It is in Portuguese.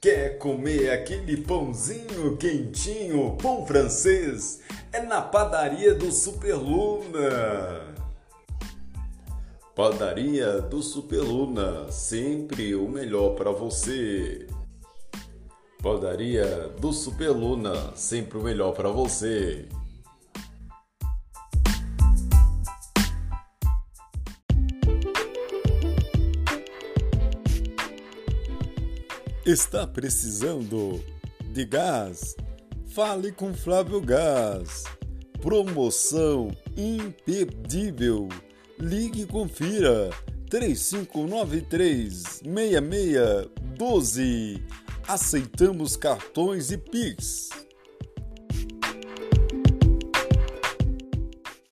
Quer comer aquele pãozinho quentinho, pão francês? É na padaria do Superluna. Padaria do Superluna, sempre o melhor para você. Padaria do Superluna, sempre o melhor para você. Está precisando de gás? Fale com Flávio Gás. Promoção imperdível. Ligue e confira. 3593 6612. Aceitamos cartões e Pix.